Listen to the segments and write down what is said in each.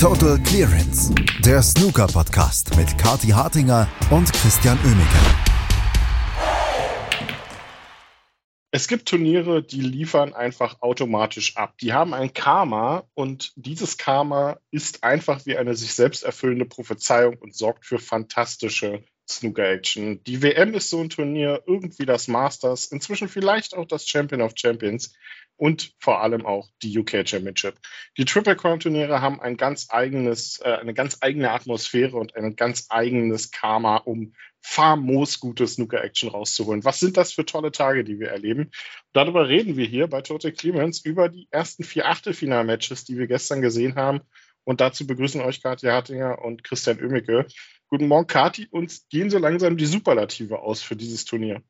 Total Clearance, der Snooker-Podcast mit Kati Hartinger und Christian Oemeke. Es gibt Turniere, die liefern einfach automatisch ab. Die haben ein Karma und dieses Karma ist einfach wie eine sich selbst erfüllende Prophezeiung und sorgt für fantastische Snooker-Action. Die WM ist so ein Turnier, irgendwie das Masters, inzwischen vielleicht auch das Champion of Champions und vor allem auch die UK Championship. Die Triple Crown Turniere haben ein ganz eigenes, äh, eine ganz eigene Atmosphäre und ein ganz eigenes Karma, um famos gute Snooker-Action rauszuholen. Was sind das für tolle Tage, die wir erleben? Darüber reden wir hier bei Total Clemens über die ersten vier Achtelfinal-Matches, die wir gestern gesehen haben. Und dazu begrüßen euch Katja Hartinger und Christian Oemicke. Guten Morgen, Kati. Uns gehen so langsam die Superlative aus für dieses Turnier.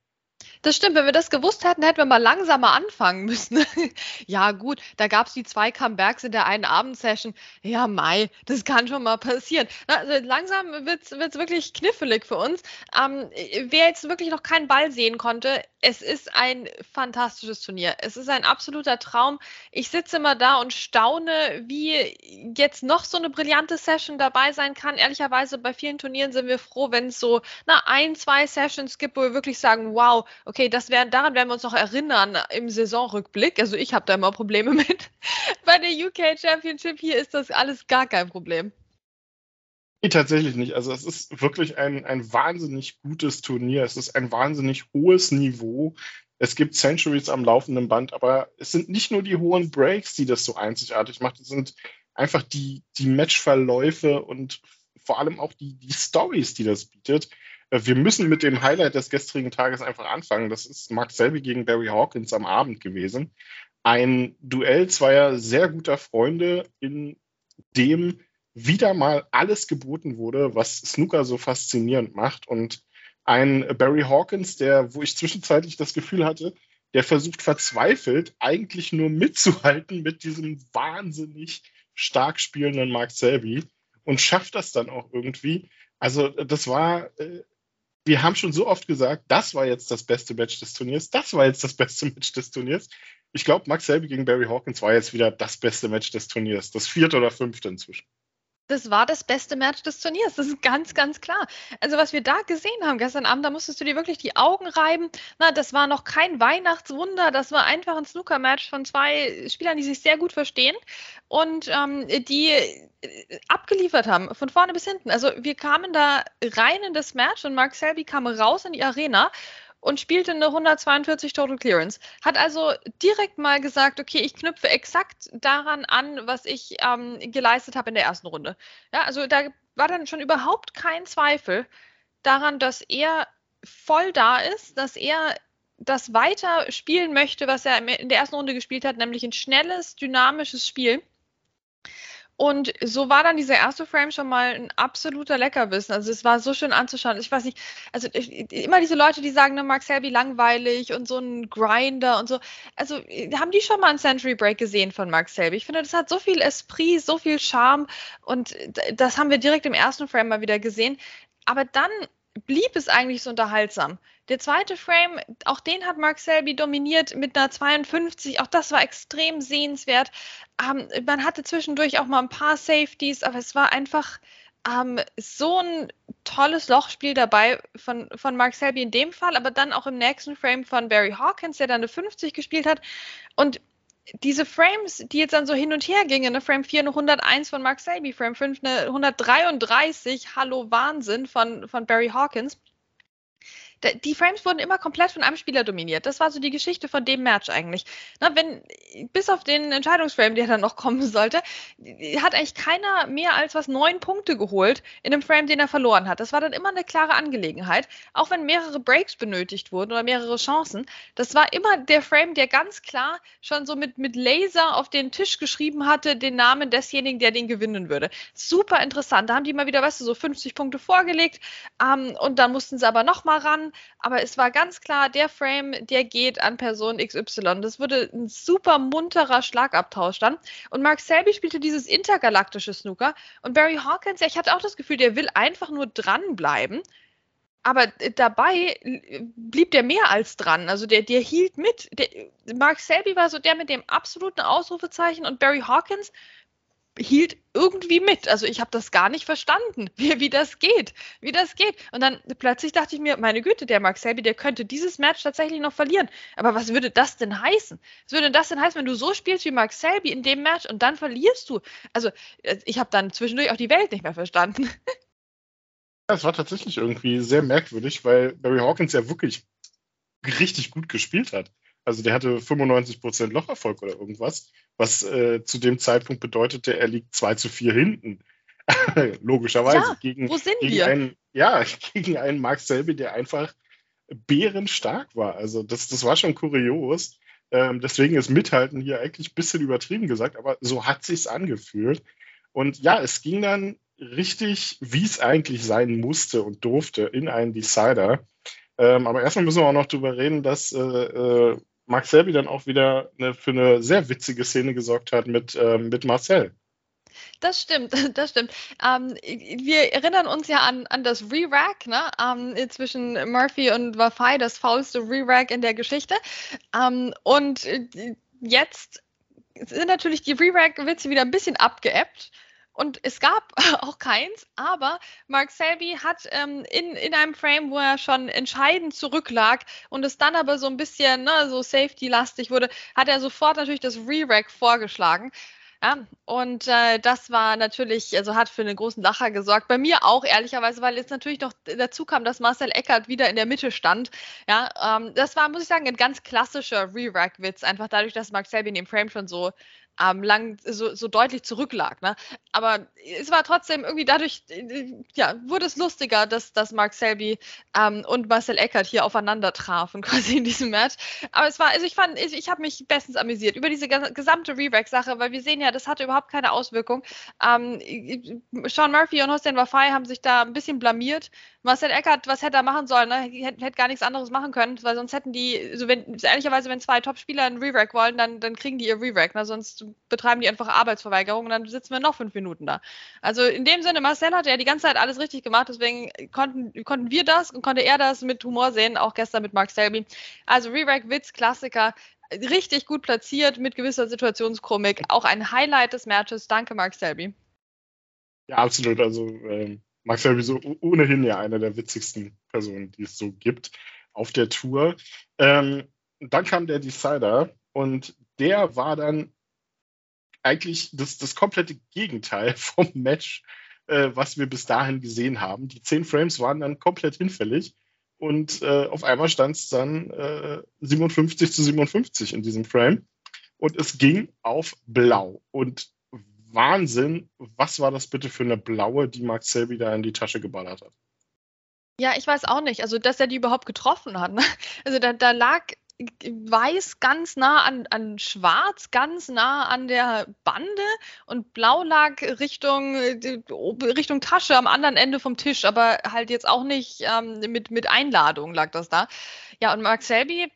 Das stimmt, wenn wir das gewusst hätten, hätten wir mal langsamer anfangen müssen. ja, gut, da gab es die zwei Comebacks in der einen Abendsession. Ja, Mai, das kann schon mal passieren. Also langsam wird es wirklich knifflig für uns. Ähm, wer jetzt wirklich noch keinen Ball sehen konnte, es ist ein fantastisches Turnier. Es ist ein absoluter Traum. Ich sitze immer da und staune, wie jetzt noch so eine brillante Session dabei sein kann. Ehrlicherweise, bei vielen Turnieren sind wir froh, wenn es so na, ein, zwei Sessions gibt, wo wir wirklich sagen, wow, okay, das werden, daran werden wir uns noch erinnern im Saisonrückblick. Also ich habe da immer Probleme mit. Bei der UK Championship hier ist das alles gar kein Problem. Nee, tatsächlich nicht. Also es ist wirklich ein, ein wahnsinnig gutes Turnier. Es ist ein wahnsinnig hohes Niveau. Es gibt Centuries am laufenden Band, aber es sind nicht nur die hohen Breaks, die das so einzigartig macht. Es sind einfach die, die Matchverläufe und vor allem auch die, die Stories, die das bietet. Äh, wir müssen mit dem Highlight des gestrigen Tages einfach anfangen. Das ist Mark Selby gegen Barry Hawkins am Abend gewesen. Ein Duell zweier sehr guter Freunde, in dem wieder mal alles geboten wurde, was Snooker so faszinierend macht. Und ein Barry Hawkins, der, wo ich zwischenzeitlich das Gefühl hatte, der versucht verzweifelt eigentlich nur mitzuhalten mit diesem wahnsinnig stark spielenden Mark Selby und schafft das dann auch irgendwie. Also das war äh, wir haben schon so oft gesagt, das war jetzt das beste Match des Turniers, das war jetzt das beste Match des Turniers. Ich glaube, Max Selby gegen Barry Hawkins war jetzt wieder das beste Match des Turniers, das vierte oder fünfte inzwischen das war das beste Match des Turniers. Das ist ganz, ganz klar. Also, was wir da gesehen haben gestern Abend, da musstest du dir wirklich die Augen reiben. Na, das war noch kein Weihnachtswunder. Das war einfach ein Snooker-Match von zwei Spielern, die sich sehr gut verstehen und ähm, die äh, abgeliefert haben, von vorne bis hinten. Also, wir kamen da rein in das Match und Mark Selby kam raus in die Arena und spielte eine 142 Total Clearance. Hat also direkt mal gesagt, okay, ich knüpfe exakt daran an, was ich ähm, geleistet habe in der ersten Runde. Ja, also da war dann schon überhaupt kein Zweifel daran, dass er voll da ist, dass er das weiter spielen möchte, was er in der ersten Runde gespielt hat, nämlich ein schnelles, dynamisches Spiel. Und so war dann dieser erste Frame schon mal ein absoluter Leckerbissen. Also es war so schön anzuschauen. Ich weiß nicht, also immer diese Leute, die sagen, ne, Mark Selby langweilig und so ein Grinder und so. Also haben die schon mal einen Century Break gesehen von Mark Selby? Ich finde, das hat so viel Esprit, so viel Charme und das haben wir direkt im ersten Frame mal wieder gesehen. Aber dann blieb es eigentlich so unterhaltsam. Der zweite Frame, auch den hat Mark Selby dominiert mit einer 52. Auch das war extrem sehenswert. Ähm, man hatte zwischendurch auch mal ein paar Safeties, aber es war einfach ähm, so ein tolles Lochspiel dabei von, von Mark Selby in dem Fall, aber dann auch im nächsten Frame von Barry Hawkins, der dann eine 50 gespielt hat. Und diese Frames, die jetzt dann so hin und her gingen, ne, Frame 4 eine 101 von Mark Selby, Frame 5 eine 133, Hallo Wahnsinn von, von Barry Hawkins die Frames wurden immer komplett von einem Spieler dominiert. Das war so die Geschichte von dem Match eigentlich. Na, wenn, bis auf den Entscheidungsframe, der dann noch kommen sollte, hat eigentlich keiner mehr als was neun Punkte geholt in einem Frame, den er verloren hat. Das war dann immer eine klare Angelegenheit. Auch wenn mehrere Breaks benötigt wurden oder mehrere Chancen. Das war immer der Frame, der ganz klar schon so mit, mit Laser auf den Tisch geschrieben hatte, den Namen desjenigen, der den gewinnen würde. Super interessant. Da haben die mal wieder, weißt du, so 50 Punkte vorgelegt ähm, und dann mussten sie aber nochmal ran aber es war ganz klar, der Frame, der geht an Person XY. Das wurde ein super munterer Schlagabtausch dann. Und Mark Selby spielte dieses intergalaktische Snooker. Und Barry Hawkins, ja, ich hatte auch das Gefühl, der will einfach nur dranbleiben. Aber dabei blieb der mehr als dran. Also der, der hielt mit. Der, Mark Selby war so der mit dem absoluten Ausrufezeichen und Barry Hawkins hielt irgendwie mit. Also ich habe das gar nicht verstanden, wie, wie das geht, wie das geht. Und dann plötzlich dachte ich mir, meine Güte, der Mark Selby, der könnte dieses Match tatsächlich noch verlieren. Aber was würde das denn heißen? Was würde das denn heißen, wenn du so spielst wie Mark Selby in dem Match und dann verlierst du? Also äh, ich habe dann zwischendurch auch die Welt nicht mehr verstanden. Das war tatsächlich irgendwie sehr merkwürdig, weil Barry Hawkins ja wirklich richtig gut gespielt hat. Also der hatte 95% Locherfolg oder irgendwas, was äh, zu dem Zeitpunkt bedeutete, er liegt 2 zu 4 hinten. Logischerweise. Ja, gegen, wo sind gegen wir? Einen, ja, gegen einen Mark Selby, der einfach bärenstark war. Also das, das war schon kurios. Ähm, deswegen ist Mithalten hier eigentlich ein bisschen übertrieben gesagt, aber so hat sich's angefühlt. Und ja, es ging dann richtig, wie es eigentlich sein musste und durfte, in einen Decider. Ähm, aber erstmal müssen wir auch noch darüber reden, dass äh, äh, Mark Selby dann auch wieder eine, für eine sehr witzige Szene gesorgt hat mit, ähm, mit Marcel. Das stimmt, das stimmt. Ähm, wir erinnern uns ja an, an das Re-Rack ne? ähm, zwischen Murphy und Wafai, das faulste Re-Rack in der Geschichte. Ähm, und äh, jetzt sind natürlich die Re-Rack-Witze wieder ein bisschen abgeebbt. Und es gab auch keins, aber Mark Selby hat ähm, in, in einem Frame, wo er schon entscheidend zurücklag und es dann aber so ein bisschen ne, so Safety-lastig wurde, hat er sofort natürlich das Re-Rack vorgeschlagen. Ja, und äh, das war natürlich, also hat für einen großen Lacher gesorgt. Bei mir auch, ehrlicherweise, weil jetzt natürlich noch dazu kam, dass Marcel Eckert wieder in der Mitte stand. Ja, ähm, das war, muss ich sagen, ein ganz klassischer Re-Rack-Witz. Einfach dadurch, dass Mark Selby in dem Frame schon so ähm, lang so, so deutlich zurücklag. Ne? Aber es war trotzdem irgendwie dadurch, äh, ja, wurde es lustiger, dass, dass Mark Selby ähm, und Marcel Eckert hier aufeinander trafen, quasi in diesem Match. Aber es war, also ich fand, ich, ich habe mich bestens amüsiert über diese gesamte Re-Rack-Sache, weil wir sehen ja, das hatte überhaupt keine Auswirkung. Ähm, Sean Murphy und Hossein Wafai haben sich da ein bisschen blamiert. Marcel Eckert, was hätte er machen sollen? Ne? Hätte, hätte gar nichts anderes machen können, weil sonst hätten die, so wenn, ehrlicherweise, wenn zwei Top-Spieler einen Re-Rack wollen, dann, dann kriegen die ihr Re-Rack. Ne? Sonst betreiben die einfach Arbeitsverweigerung und dann sitzen wir noch fünf Minuten da. Also in dem Sinne, Marcel hat ja die ganze Zeit alles richtig gemacht, deswegen konnten, konnten wir das und konnte er das mit Humor sehen, auch gestern mit Mark Selby. Also Re-Rack, Witz, Klassiker, richtig gut platziert mit gewisser Situationskomik. Auch ein Highlight des Matches. Danke, Mark Selby. Ja, absolut. Also ähm, Mark Selby so ohnehin ja eine der witzigsten Personen, die es so gibt auf der Tour. Ähm, dann kam der Decider und der war dann eigentlich das, das komplette Gegenteil vom Match, äh, was wir bis dahin gesehen haben. Die zehn Frames waren dann komplett hinfällig und äh, auf einmal stand es dann äh, 57 zu 57 in diesem Frame und es ging auf Blau. Und Wahnsinn, was war das bitte für eine blaue, die Mark Selby da in die Tasche geballert hat? Ja, ich weiß auch nicht. Also, dass er die überhaupt getroffen hat. Ne? Also, da, da lag weiß ganz nah an, an schwarz, ganz nah an der Bande und blau lag Richtung, Richtung Tasche am anderen Ende vom Tisch, aber halt jetzt auch nicht ähm, mit, mit Einladung lag das da. Ja, und Mark Selby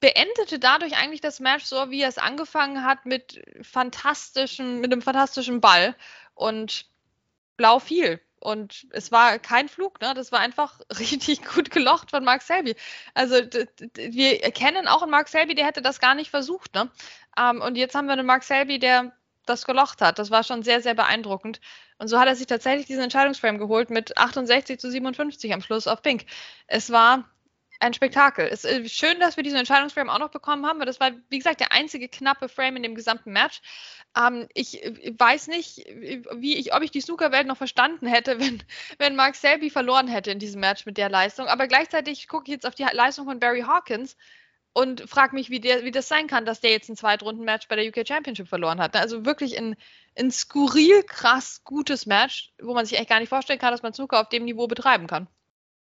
beendete dadurch eigentlich das Match so, wie er es angefangen hat, mit fantastischen, mit einem fantastischen Ball und blau fiel. Und es war kein Flug, ne? Das war einfach richtig gut gelocht von Mark Selby. Also wir erkennen auch einen Mark Selby, der hätte das gar nicht versucht, ne? Ähm, und jetzt haben wir einen Mark Selby, der das gelocht hat. Das war schon sehr, sehr beeindruckend. Und so hat er sich tatsächlich diesen Entscheidungsframe geholt mit 68 zu 57 am Schluss auf Pink. Es war ein Spektakel. Es ist äh, schön, dass wir diesen Entscheidungsframe auch noch bekommen haben, weil das war, wie gesagt, der einzige knappe Frame in dem gesamten Match. Ähm, ich äh, weiß nicht, wie ich, ob ich die Snooker-Welt noch verstanden hätte, wenn, wenn Mark Selby verloren hätte in diesem Match mit der Leistung. Aber gleichzeitig gucke ich jetzt auf die Leistung von Barry Hawkins und frage mich, wie, der, wie das sein kann, dass der jetzt ein Zweitrunden-Match bei der UK Championship verloren hat. Also wirklich ein, ein skurril krass gutes Match, wo man sich echt gar nicht vorstellen kann, dass man Snooker auf dem Niveau betreiben kann.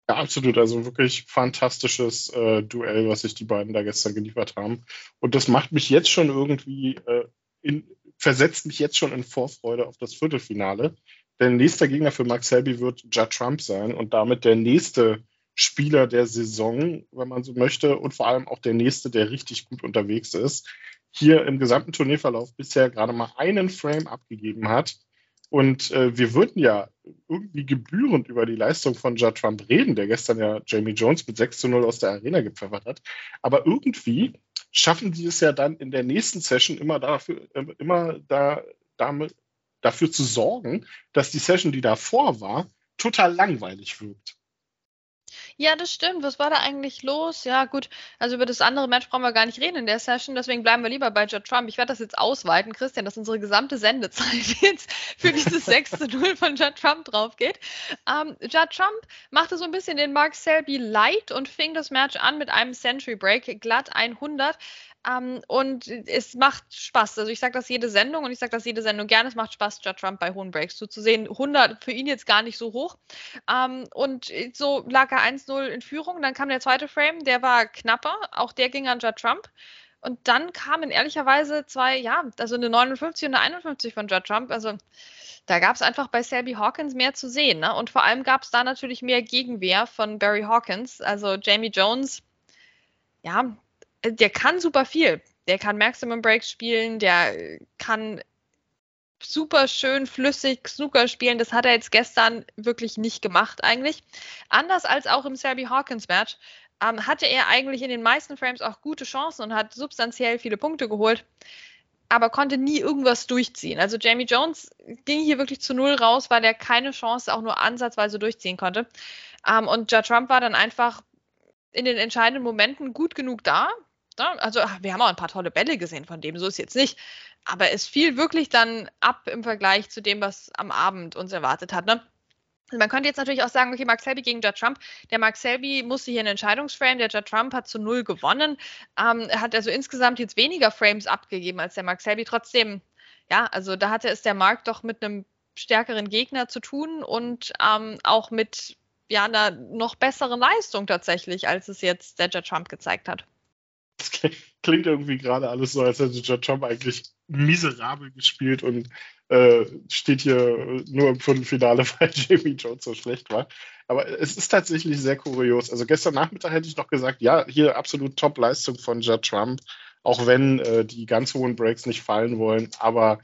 Ja, absolut. Also wirklich fantastisches äh, Duell, was sich die beiden da gestern geliefert haben. Und das macht mich jetzt schon irgendwie, äh, in, versetzt mich jetzt schon in Vorfreude auf das Viertelfinale. Denn nächster Gegner für Max Selby wird Judd Trump sein und damit der nächste Spieler der Saison, wenn man so möchte, und vor allem auch der nächste, der richtig gut unterwegs ist. Hier im gesamten Turnierverlauf bisher gerade mal einen Frame abgegeben hat und äh, wir würden ja irgendwie gebührend über die Leistung von Judd Trump reden, der gestern ja Jamie Jones mit 6 zu 0 aus der Arena gepfeffert hat. Aber irgendwie schaffen die es ja dann in der nächsten Session immer dafür, äh, immer da, damit, dafür zu sorgen, dass die Session, die davor war, total langweilig wirkt. Ja, das stimmt. Was war da eigentlich los? Ja, gut. Also über das andere Match brauchen wir gar nicht reden in der Session. Deswegen bleiben wir lieber bei Judd Trump. Ich werde das jetzt ausweiten, Christian, dass unsere gesamte Sendezeit jetzt für dieses 6 zu 0 von Judd Trump drauf geht. Ähm, Judd Trump machte so ein bisschen den Mark Selby light und fing das Match an mit einem Century Break, glatt 100. Um, ähm, und es macht Spaß. Also ich sage das jede Sendung und ich sage das jede Sendung gerne. Es macht Spaß, Judd Trump bei hohen Breaks zuzusehen. 100 für ihn jetzt gar nicht so hoch. Um, ähm, und so lag er 1-0 in Führung. Dann kam der zweite Frame, der war knapper. Auch der ging an Judd Trump. Und dann kamen ehrlicherweise zwei, ja, also eine 59 und eine 51 von Judd Trump. Also da gab es einfach bei Selby Hawkins mehr zu sehen. Ne? Und vor allem gab es da natürlich mehr Gegenwehr von Barry Hawkins. Also Jamie Jones, ja, der kann super viel. Der kann Maximum Breaks spielen, der kann super schön flüssig Snooker spielen. Das hat er jetzt gestern wirklich nicht gemacht eigentlich. Anders als auch im Selby Hawkins Match ähm, hatte er eigentlich in den meisten Frames auch gute Chancen und hat substanziell viele Punkte geholt, aber konnte nie irgendwas durchziehen. Also Jamie Jones ging hier wirklich zu null raus, weil er keine Chance auch nur ansatzweise durchziehen konnte. Ähm, und Ja Trump war dann einfach in den entscheidenden Momenten gut genug da, Ne? Also wir haben auch ein paar tolle Bälle gesehen von dem, so ist jetzt nicht. Aber es fiel wirklich dann ab im Vergleich zu dem, was am Abend uns erwartet hat. Ne? Man könnte jetzt natürlich auch sagen, okay, Mark Selby gegen Judd Trump. Der Mark Selby musste hier einen Entscheidungsframe, der Judd Trump hat zu null gewonnen. Ähm, hat also insgesamt jetzt weniger Frames abgegeben als der Mark Selby. Trotzdem, ja, also da hatte es der Mark doch mit einem stärkeren Gegner zu tun und ähm, auch mit ja, einer noch besseren Leistung tatsächlich, als es jetzt der Judd Trump gezeigt hat. Das klingt irgendwie gerade alles so, als hätte Judd Trump eigentlich miserabel gespielt und äh, steht hier nur im Viertelfinale, weil Jamie Jones so schlecht war. Aber es ist tatsächlich sehr kurios. Also gestern Nachmittag hätte ich noch gesagt, ja, hier absolut Top-Leistung von Judd Trump, auch wenn äh, die ganz hohen Breaks nicht fallen wollen. Aber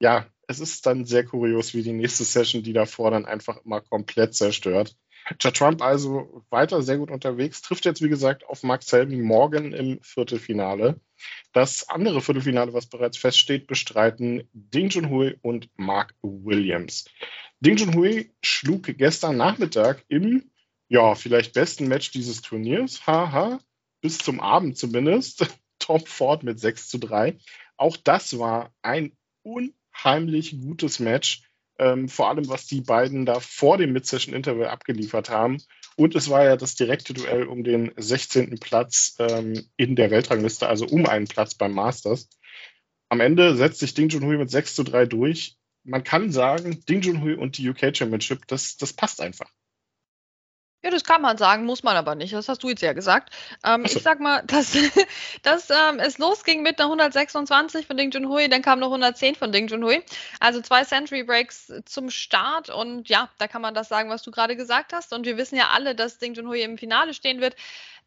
ja, es ist dann sehr kurios, wie die nächste Session, die davor dann einfach immer komplett zerstört. Ja, Trump also weiter sehr gut unterwegs, trifft jetzt, wie gesagt, auf Mark Selby morgen im Viertelfinale. Das andere Viertelfinale, was bereits feststeht, bestreiten Ding Junhui und Mark Williams. Ding Junhui schlug gestern Nachmittag im, ja, vielleicht besten Match dieses Turniers, haha, bis zum Abend zumindest, Tom Ford mit 6 zu 3. Auch das war ein unheimlich gutes Match ähm, vor allem was die beiden da vor dem Mid-Session-Interval abgeliefert haben. Und es war ja das direkte Duell um den 16. Platz ähm, in der Weltrangliste, also um einen Platz beim Masters. Am Ende setzt sich Ding Junhui mit 6 zu 3 durch. Man kann sagen, Ding Junhui und die UK Championship, das, das passt einfach. Ja, das kann man sagen, muss man aber nicht. Das hast du jetzt ja gesagt. Ähm, so. Ich sag mal, dass, dass ähm, es losging mit einer 126 von Ding Junhui, dann kam noch 110 von Ding Junhui. Also zwei Century Breaks zum Start und ja, da kann man das sagen, was du gerade gesagt hast. Und wir wissen ja alle, dass Ding Junhui im Finale stehen wird.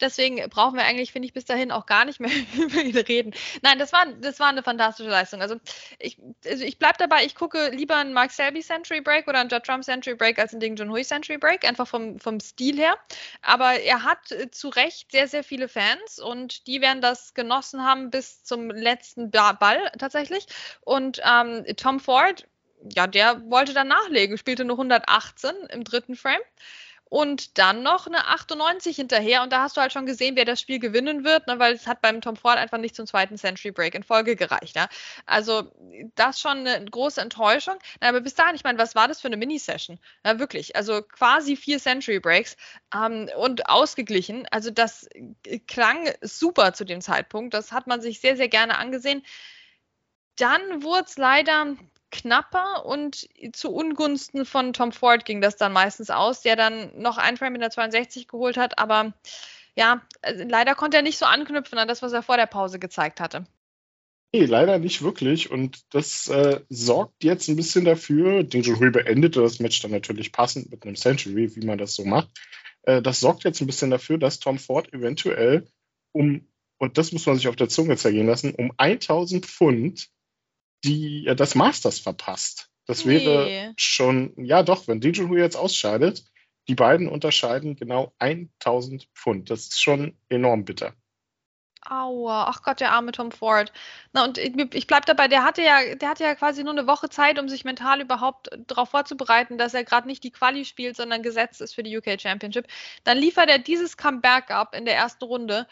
Deswegen brauchen wir eigentlich, finde ich, bis dahin auch gar nicht mehr über ihn reden. Nein, das war, das war eine fantastische Leistung. Also ich, also ich bleibe dabei, ich gucke lieber einen Mark Selby Century Break oder einen Judd Trump Century Break als einen Ding Junhui Century Break, einfach vom, vom Stil her. Aber er hat äh, zu Recht sehr, sehr viele Fans und die werden das genossen haben bis zum letzten Ball tatsächlich. Und ähm, Tom Ford, ja, der wollte dann nachlegen, spielte nur 118 im dritten Frame und dann noch eine 98 hinterher. Und da hast du halt schon gesehen, wer das Spiel gewinnen wird, ne, weil es hat beim Tom Ford einfach nicht zum zweiten Century Break in Folge gereicht. Ja. Also das schon eine große Enttäuschung. Na, aber bis dahin, ich meine, was war das für eine Mini-Session? Ja, wirklich, also quasi vier Century Breaks ähm, und ausgeglichen. Also das klang super zu dem Zeitpunkt. Das hat man sich sehr, sehr gerne angesehen. Dann wurde es leider knapper und zu Ungunsten von Tom Ford ging das dann meistens aus, der dann noch ein Frame in der 62 geholt hat, aber ja, also leider konnte er nicht so anknüpfen an das, was er vor der Pause gezeigt hatte. Nee, leider nicht wirklich. Und das äh, sorgt jetzt ein bisschen dafür. Ding Junhui beendete das Match dann natürlich passend mit einem Century, wie man das so macht. Äh, das sorgt jetzt ein bisschen dafür, dass Tom Ford eventuell um, und das muss man sich auf der Zunge zergehen lassen, um 1000 Pfund die äh, das Masters verpasst. Das wäre nee. schon, ja doch, wenn Ding jetzt ausscheidet, die beiden unterscheiden genau 1000 Pfund. Das ist schon enorm bitter. Aua, ach Gott, der arme Tom Ford. Na, und ich, ich bleibe dabei, der hatte ja, der hatte ja quasi nur eine Woche Zeit, um sich mental überhaupt darauf vorzubereiten, dass er gerade nicht die Quali spielt, sondern gesetzt ist für die UK Championship. Dann liefert er dieses Comeback ab in der ersten Runde.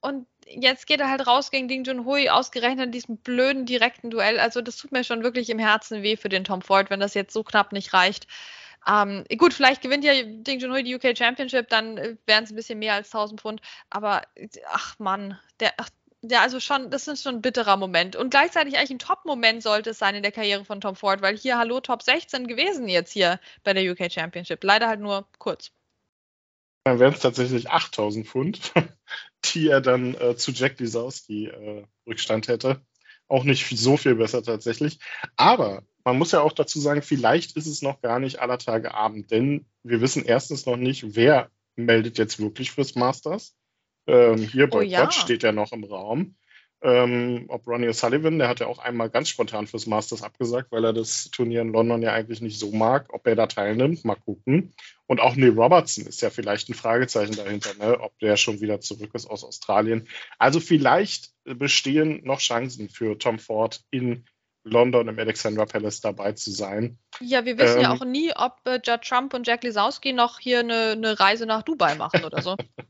Und jetzt geht er halt raus gegen Ding Junhui, ausgerechnet in diesem blöden direkten Duell. Also das tut mir schon wirklich im Herzen weh für den Tom Ford, wenn das jetzt so knapp nicht reicht. Ähm, gut, vielleicht gewinnt ja Ding Junhui die UK Championship, dann äh, wären es ein bisschen mehr als 1000 Pfund. Aber ach Mann, der, ach, ja, also schon, das ist schon ein bitterer Moment. Und gleichzeitig eigentlich ein Top-Moment sollte es sein in der Karriere von Tom Ford, weil hier, hallo, Top 16 gewesen jetzt hier bei der UK Championship. Leider halt nur kurz. Dann wären es tatsächlich 8000 Pfund, die er dann äh, zu Jack Lisowski äh, Rückstand hätte. Auch nicht so viel besser tatsächlich. Aber man muss ja auch dazu sagen, vielleicht ist es noch gar nicht aller Tage Abend, denn wir wissen erstens noch nicht, wer meldet jetzt wirklich fürs Masters. Ähm, hier bei oh, ja. steht ja noch im Raum. Ähm, ob Ronnie O'Sullivan, der hat ja auch einmal ganz spontan fürs Masters abgesagt, weil er das Turnier in London ja eigentlich nicht so mag. Ob er da teilnimmt, mal gucken. Und auch Neil Robertson ist ja vielleicht ein Fragezeichen dahinter, ne? ob der schon wieder zurück ist aus Australien. Also vielleicht bestehen noch Chancen für Tom Ford in London im Alexandra Palace dabei zu sein. Ja, wir wissen ähm, ja auch nie, ob äh, Judd Trump und Jack Lisowski noch hier eine, eine Reise nach Dubai machen oder so.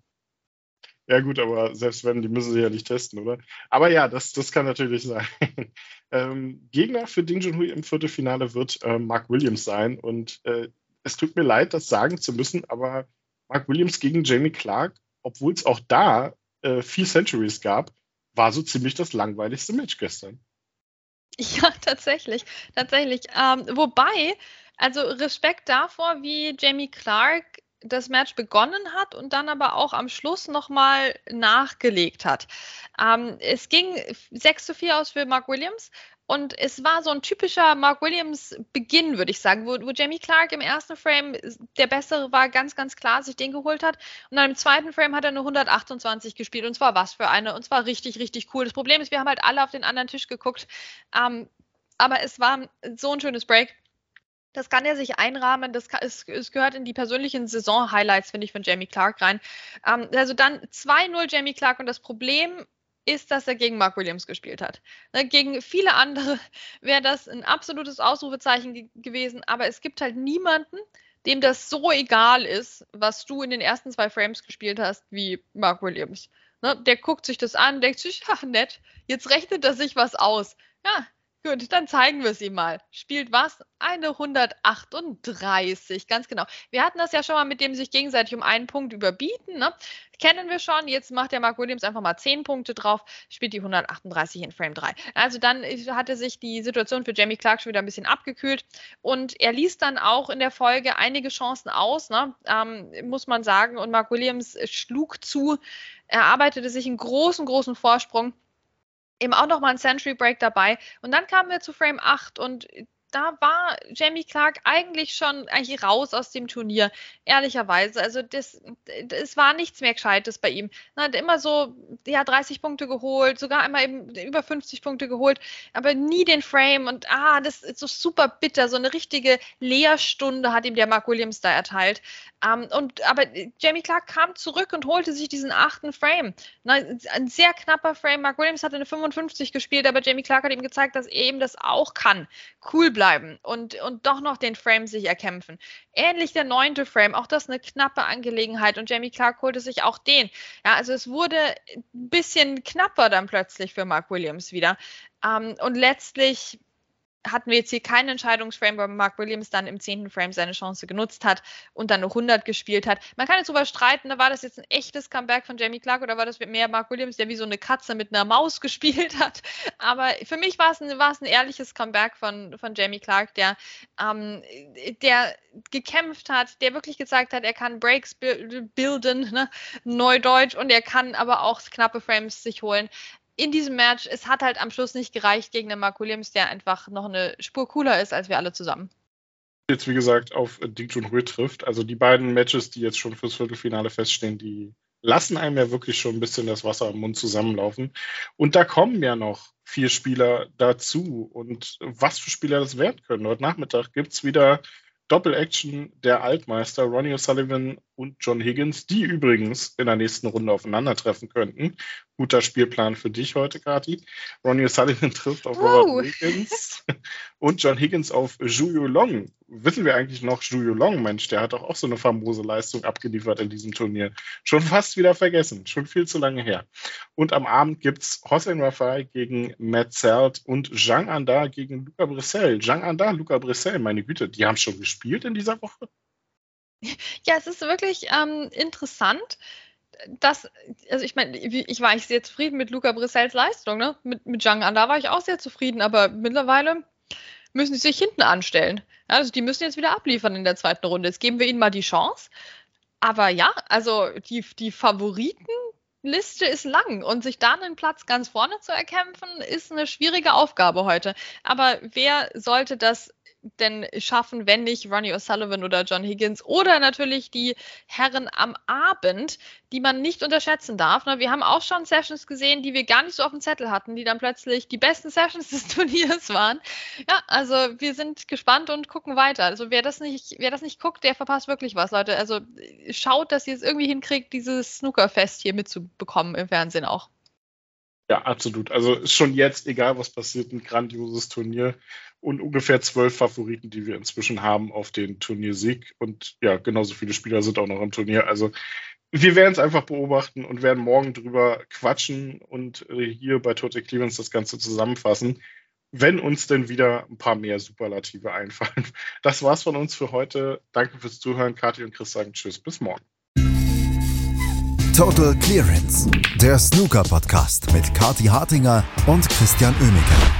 ja, gut, aber selbst wenn, die müssen sie ja nicht testen, oder? Aber ja, das, das kann natürlich sein. ähm, Gegner für Ding Junhui im Viertelfinale wird äh, Mark Williams sein. Und äh, es tut mir leid, das sagen zu müssen, aber Mark Williams gegen Jamie Clark, obwohl es auch da äh, vier Centuries gab, war so ziemlich das langweiligste Match gestern. Ja, tatsächlich. Tatsächlich. Ähm, wobei, also Respekt davor, wie Jamie Clark das Match begonnen hat und dann aber auch am Schluss nochmal nachgelegt hat. Ähm, es ging 6 zu 4 aus für Mark Williams und es war so ein typischer Mark Williams Beginn, würde ich sagen, wo, wo, Jamie Clark im ersten Frame der bessere war, ganz, ganz klar sich den geholt hat. Und dann im zweiten Frame hat er eine 128 gespielt. Und zwar was für eine. Und zwar richtig, richtig cool. Das Problem ist, wir haben halt alle auf den anderen Tisch geguckt. Ähm, aber es war so ein schönes Break. Das kann er sich einrahmen. Das kann, es, es, gehört in die persönlichen Saison-Highlights, finde ich, von Jamie Clark rein. Ähm, also dann 2-0 Jamie Clark. Und das Problem ist, dass er gegen Mark Williams gespielt hat. Ne, gegen viele andere wäre das ein absolutes Ausrufezeichen ge gewesen, aber es gibt halt niemanden, dem das so egal ist, was du in den ersten zwei Frames gespielt hast, wie Mark Williams. Ne, der guckt sich das an, denkt sich, ja, nett, jetzt rechnet er sich was aus. Ja, Gut, dann zeigen wir es ihm mal. Spielt was? Eine 138, ganz genau. Wir hatten das ja schon mal mit dem sich gegenseitig um einen Punkt überbieten. Ne? Kennen wir schon. Jetzt macht der Mark Williams einfach mal 10 Punkte drauf, spielt die 138 in Frame 3. Also dann hatte sich die Situation für Jamie Clark schon wieder ein bisschen abgekühlt und er ließ dann auch in der Folge einige Chancen aus, ne? ähm, muss man sagen. Und Mark Williams schlug zu. Er arbeitete sich einen großen, großen Vorsprung eben auch nochmal ein Century Break dabei. Und dann kamen wir zu Frame 8 und da war Jamie Clark eigentlich schon eigentlich raus aus dem Turnier, ehrlicherweise. Also das, das war nichts mehr Gescheites bei ihm. Er hat immer so, ja, 30 Punkte geholt, sogar einmal eben über 50 Punkte geholt, aber nie den Frame und ah, das ist so super bitter. So eine richtige Lehrstunde hat ihm der Mark Williams da erteilt. Ähm, und aber Jamie Clark kam zurück und holte sich diesen achten Frame. Na, ein sehr knapper Frame. Mark Williams hatte eine 55 gespielt, aber Jamie Clark hat ihm gezeigt, dass er eben das auch kann. Cool bleiben und, und doch noch den Frame sich erkämpfen. Ähnlich der neunte Frame, auch das eine knappe Angelegenheit und Jamie Clark holte sich auch den. Ja, also es wurde ein bisschen knapper dann plötzlich für Mark Williams wieder. Ähm, und letztlich hatten wir jetzt hier keinen Entscheidungsframe, weil Mark Williams dann im zehnten Frame seine Chance genutzt hat und dann eine 100 gespielt hat. Man kann jetzt darüber streiten, war das jetzt ein echtes Comeback von Jamie Clark oder war das mehr Mark Williams, der wie so eine Katze mit einer Maus gespielt hat? Aber für mich war es ein, war es ein ehrliches Comeback von, von Jamie Clark, der, ähm, der gekämpft hat, der wirklich gezeigt hat, er kann Breaks bilden, ne? Neudeutsch, und er kann aber auch knappe Frames sich holen in diesem Match, es hat halt am Schluss nicht gereicht gegen den Mark Williams, der einfach noch eine Spur cooler ist als wir alle zusammen. Jetzt, wie gesagt, auf Ding Junhui trifft. Also die beiden Matches, die jetzt schon fürs Viertelfinale feststehen, die lassen einem ja wirklich schon ein bisschen das Wasser im Mund zusammenlaufen. Und da kommen ja noch vier Spieler dazu. Und was für Spieler das werden können. Heute Nachmittag gibt es wieder Doppel-Action der Altmeister Ronnie O'Sullivan und John Higgins, die übrigens in der nächsten Runde aufeinandertreffen könnten. Guter Spielplan für dich heute, Kati. Ronnie O'Sullivan trifft auf Robert Higgins und John Higgins auf Zhu Long. Wissen wir eigentlich noch, Zhu Long, Mensch, der hat doch auch so eine famose Leistung abgeliefert in diesem Turnier. Schon fast wieder vergessen, schon viel zu lange her. Und am Abend gibt es Hossein Rafai gegen Matt Zelt und Zhang Anda gegen Luca Brissell. Zhang Anda, Luca Brissell, meine Güte, die haben schon gespielt in dieser Woche? Ja, es ist wirklich ähm, interessant, dass, also ich meine, ich war eigentlich sehr zufrieden mit Luca Brissells Leistung, ne? Mit, mit Zhang An, da war ich auch sehr zufrieden, aber mittlerweile müssen sie sich hinten anstellen. Also die müssen jetzt wieder abliefern in der zweiten Runde. Jetzt geben wir ihnen mal die Chance. Aber ja, also die, die Favoritenliste ist lang und sich da einen Platz ganz vorne zu erkämpfen, ist eine schwierige Aufgabe heute. Aber wer sollte das denn schaffen, wenn nicht Ronnie O'Sullivan oder John Higgins oder natürlich die Herren am Abend, die man nicht unterschätzen darf. Ne? Wir haben auch schon Sessions gesehen, die wir gar nicht so auf dem Zettel hatten, die dann plötzlich die besten Sessions des Turniers waren. Ja, also wir sind gespannt und gucken weiter. Also wer das nicht, wer das nicht guckt, der verpasst wirklich was, Leute. Also schaut, dass ihr es irgendwie hinkriegt, dieses Snookerfest hier mitzubekommen im Fernsehen auch. Ja, absolut. Also schon jetzt, egal was passiert, ein grandioses Turnier und ungefähr zwölf Favoriten, die wir inzwischen haben auf den Turniersieg. Und ja, genauso viele Spieler sind auch noch im Turnier. Also wir werden es einfach beobachten und werden morgen drüber quatschen und äh, hier bei Tote Clevelands das Ganze zusammenfassen, wenn uns denn wieder ein paar mehr Superlative einfallen. Das war's von uns für heute. Danke fürs Zuhören. Kathi und Chris sagen Tschüss. Bis morgen. Total Clearance, der Snooker-Podcast mit Kati Hartinger und Christian Oemeke.